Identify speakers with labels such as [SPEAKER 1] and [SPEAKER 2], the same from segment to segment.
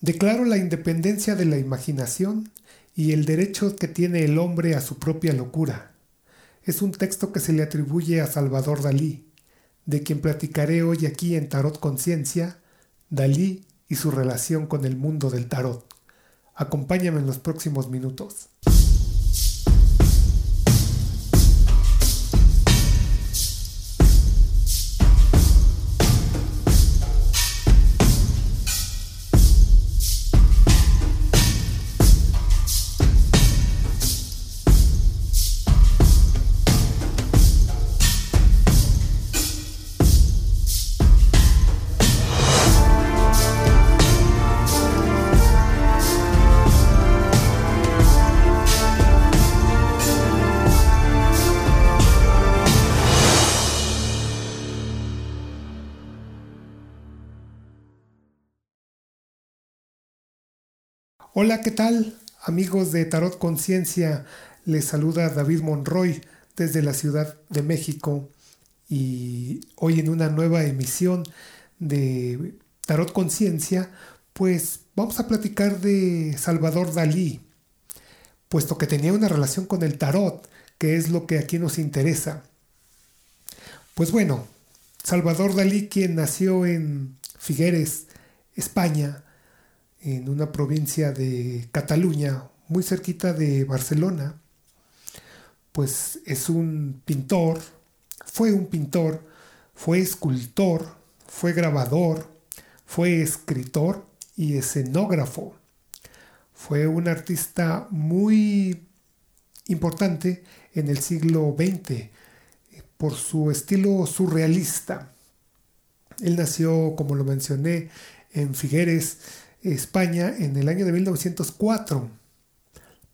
[SPEAKER 1] Declaro la independencia de la imaginación y el derecho que tiene el hombre a su propia locura. Es un texto que se le atribuye a Salvador Dalí, de quien platicaré hoy aquí en Tarot Conciencia, Dalí y su relación con el mundo del tarot. Acompáñame en los próximos minutos. Hola, ¿qué tal? Amigos de Tarot Conciencia, les saluda David Monroy desde la Ciudad de México y hoy en una nueva emisión de Tarot Conciencia, pues vamos a platicar de Salvador Dalí, puesto que tenía una relación con el tarot, que es lo que aquí nos interesa. Pues bueno, Salvador Dalí, quien nació en Figueres, España, en una provincia de Cataluña, muy cerquita de Barcelona, pues es un pintor, fue un pintor, fue escultor, fue grabador, fue escritor y escenógrafo. Fue un artista muy importante en el siglo XX por su estilo surrealista. Él nació, como lo mencioné, en Figueres, España en el año de 1904.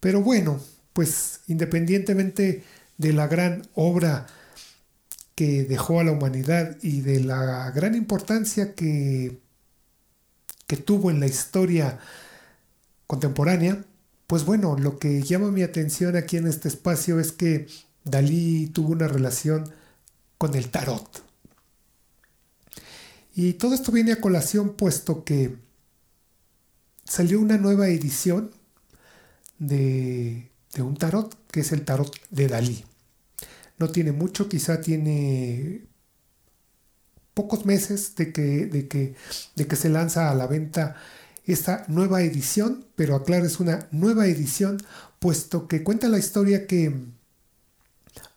[SPEAKER 1] Pero bueno, pues independientemente de la gran obra que dejó a la humanidad y de la gran importancia que, que tuvo en la historia contemporánea, pues bueno, lo que llama mi atención aquí en este espacio es que Dalí tuvo una relación con el tarot. Y todo esto viene a colación puesto que salió una nueva edición de, un tarot, que es el tarot de Dalí. No tiene mucho, quizá tiene pocos meses de que, de que, de que se lanza a la venta esta nueva edición, pero aclaro, es una nueva edición, puesto que cuenta la historia que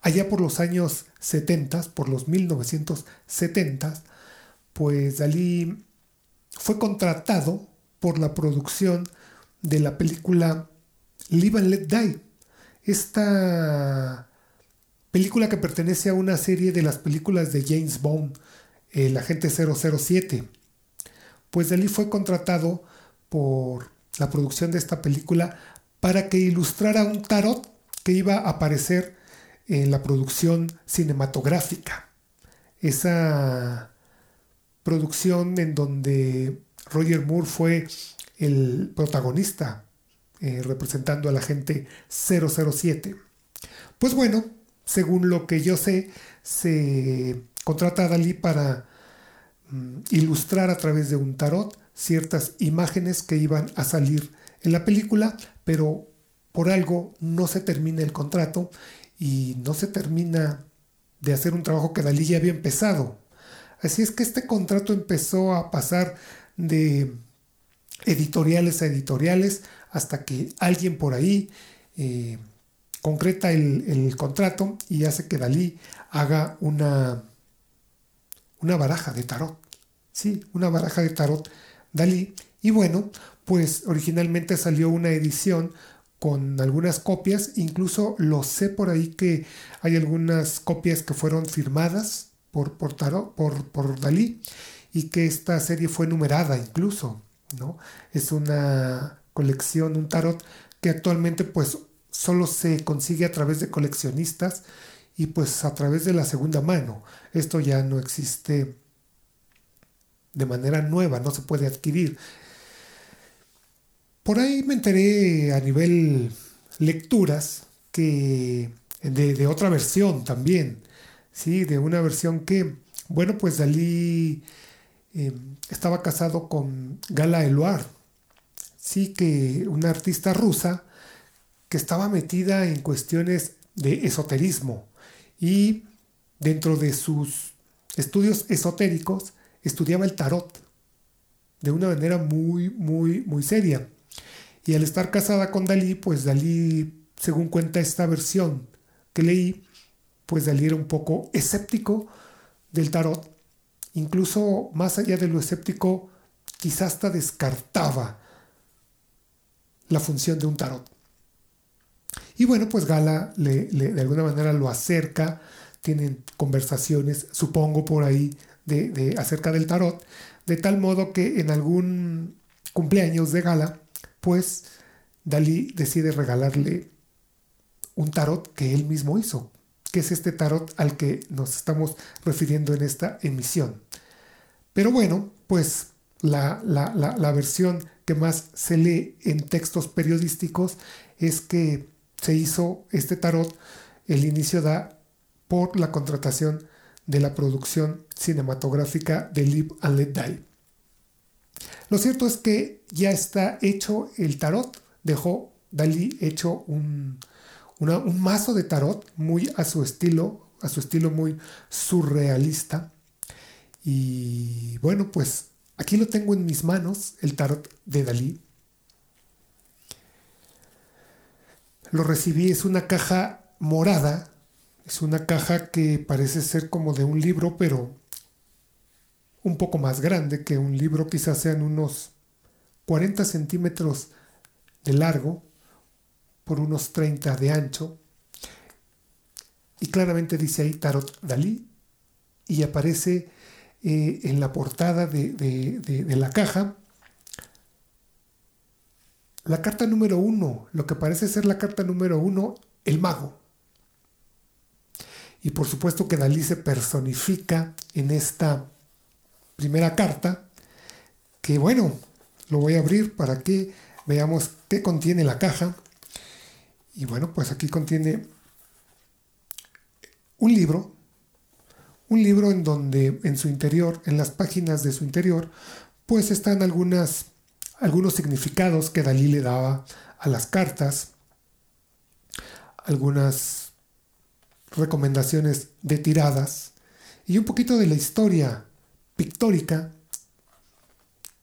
[SPEAKER 1] allá por los años 70, por los 1970, pues Dalí fue contratado por la producción de la película Live and Let Die. Esta película que pertenece a una serie de las películas de James Bond, el agente 007. Pues Dalí fue contratado por la producción de esta película para que ilustrara un tarot que iba a aparecer en la producción cinematográfica. Esa producción en donde Roger Moore fue el protagonista eh, representando a la gente 007. Pues bueno, según lo que yo sé, se contrata a Dalí para mm, ilustrar a través de un tarot ciertas imágenes que iban a salir en la película, pero por algo no se termina el contrato y no se termina de hacer un trabajo que Dalí ya había empezado. Así es que este contrato empezó a pasar de editoriales a editoriales hasta que alguien por ahí eh, concreta el, contrato y hace que Dalí haga una, una baraja de tarot. Sí, una baraja de tarot Dalí. Y bueno, pues originalmente salió una edición con algunas copias, incluso lo sé por ahí que hay algunas copias que fueron firmadas por, por, por, por Dalí y que esta serie fue numerada incluso, ¿no? Es una colección, un tarot que actualmente pues solo se consigue a través de coleccionistas y pues a través de la segunda mano. Esto ya no existe de manera nueva, no se puede adquirir. Por ahí me enteré a nivel lecturas que de, otra versión también, ¿sí? De una versión que, bueno, pues Dalí Em, estaba casado con Gala Eluard, sí que una artista rusa que estaba metida en cuestiones de esoterismo y dentro de sus estudios esotéricos estudiaba el tarot de una manera muy, muy, muy seria. Y al estar casada con Dalí, pues Dalí, según cuenta esta versión que leí, pues Dalí era un poco escéptico del tarot. Incluso más allá de lo escéptico, quizás hasta descartaba la función de un tarot. Y bueno, pues Gala le, de alguna manera lo acerca, tienen conversaciones, supongo por ahí, de, acerca del tarot, de tal modo que en algún cumpleaños de Gala, pues Dalí decide regalarle un tarot que él mismo hizo, que es este tarot al que nos estamos refiriendo en esta emisión. Pero bueno, pues la, la, versión que más se lee en textos periodísticos es que se hizo este tarot, el inicio da por la contratación de la producción cinematográfica de Live and Let Die. Lo cierto es que ya está hecho el tarot, dejó Dalí hecho un, un mazo de tarot muy a su estilo, a su estilo muy surrealista. Y bueno, pues aquí lo tengo en mis manos, el tarot de Dalí. Lo recibí, es una caja morada, es una caja que parece ser como de un libro, pero un poco más grande que un libro, quizás sean unos 40 centímetros de largo por unos 30 de ancho. Y claramente dice ahí Tarot Dalí y aparece eh, en la portada de, de la caja la carta número uno, lo que parece ser la carta número uno, el mago. Y por supuesto que Dalí se personifica en esta primera carta, que bueno, lo voy a abrir para que veamos qué contiene la caja. Y bueno, pues aquí contiene un libro, un libro en donde en su interior, en las páginas de su interior, pues están algunas algunos significados que Dalí le daba a las cartas, algunas recomendaciones de tiradas y un poquito de la historia pictórica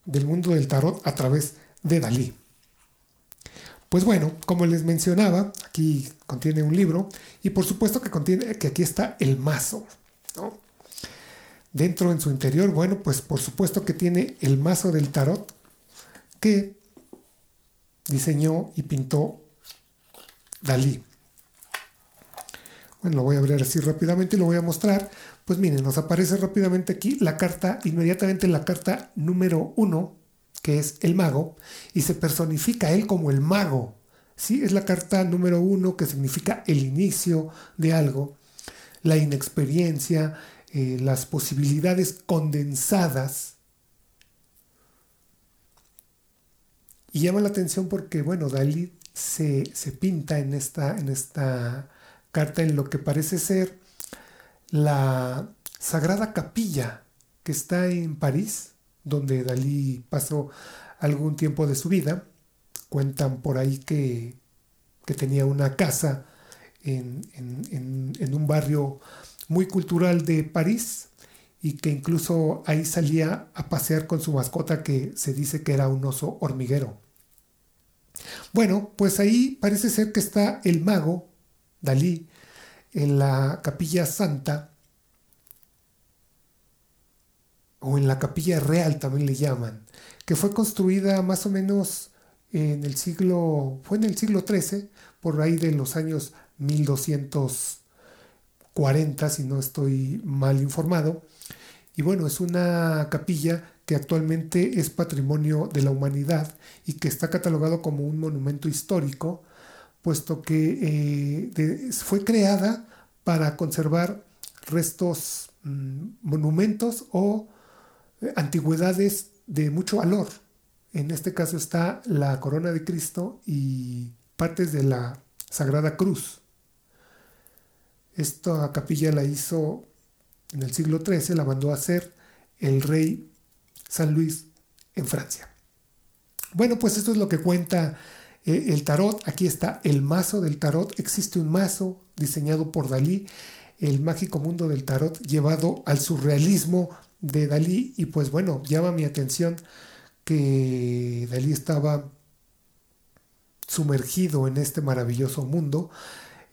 [SPEAKER 1] del mundo del tarot a través de Dalí. Pues bueno, como les mencionaba, aquí contiene un libro y por supuesto que contiene que aquí está el mazo. Dentro en su interior, bueno, pues por supuesto que tiene el mazo del tarot que diseñó y pintó Dalí. Bueno, lo voy a abrir así rápidamente y lo voy a mostrar. Pues miren, nos aparece rápidamente aquí la carta, inmediatamente la carta número uno, que es el mago, y se personifica él como el mago. ¿sí? Es la carta número uno que significa el inicio de algo, la inexperiencia, eh, las posibilidades condensadas Y llama la atención porque, bueno, Dalí se, pinta en esta, en esta carta en lo que parece ser la Sagrada Capilla que está en París, donde Dalí pasó algún tiempo de su vida. Cuentan por ahí que, tenía una casa en, en, un barrio muy cultural de París y que incluso ahí salía a pasear con su mascota que se dice que era un oso hormiguero. Bueno, pues ahí parece ser que está el mago, Dalí, en la capilla santa, o en la capilla real también le llaman, que fue construida más o menos en el siglo, fue en el siglo XIII, por ahí de los años 1240, si no estoy mal informado. Y bueno, es una capilla que actualmente es patrimonio de la humanidad y que está catalogado como un monumento histórico, puesto que eh, fue creada para conservar restos, mm, monumentos o antigüedades de mucho valor. En este caso está la corona de Cristo y partes de la Sagrada Cruz. Esta capilla la hizo en el siglo XIII, la mandó a hacer el rey San Luis en Francia. Bueno, pues esto es lo que cuenta eh, el tarot. Aquí está el mazo del tarot. Existe un mazo diseñado por Dalí, el mágico mundo del tarot llevado al surrealismo de Dalí. Y pues bueno, llama mi atención que Dalí estaba sumergido en este maravilloso mundo.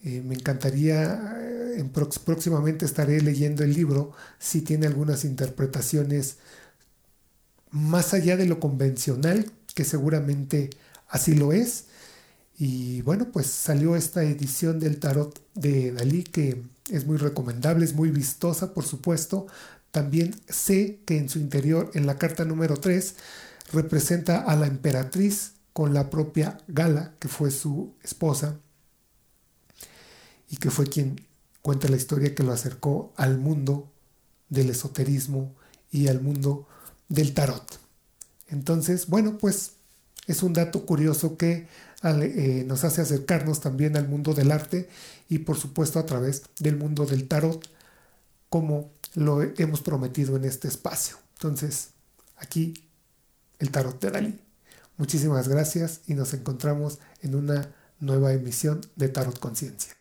[SPEAKER 1] Eh, me encantaría, eh, en próximamente estaré leyendo el libro si tiene algunas interpretaciones más allá de lo convencional, que seguramente así lo es. Y bueno, pues salió esta edición del tarot de Dalí que es muy recomendable, es muy vistosa, por supuesto. También sé que en su interior, en la carta número 3, representa a la emperatriz con la propia Gala, que fue su esposa, y que fue quien cuenta la historia que lo acercó al mundo del esoterismo y al mundo del tarot. Entonces, bueno, pues es un dato curioso que eh, nos hace acercarnos también al mundo del arte y por supuesto a través del mundo del tarot, como lo hemos prometido en este espacio. Entonces, aquí el tarot de Dalí. Muchísimas gracias y nos encontramos en una nueva emisión de Tarot Conciencia.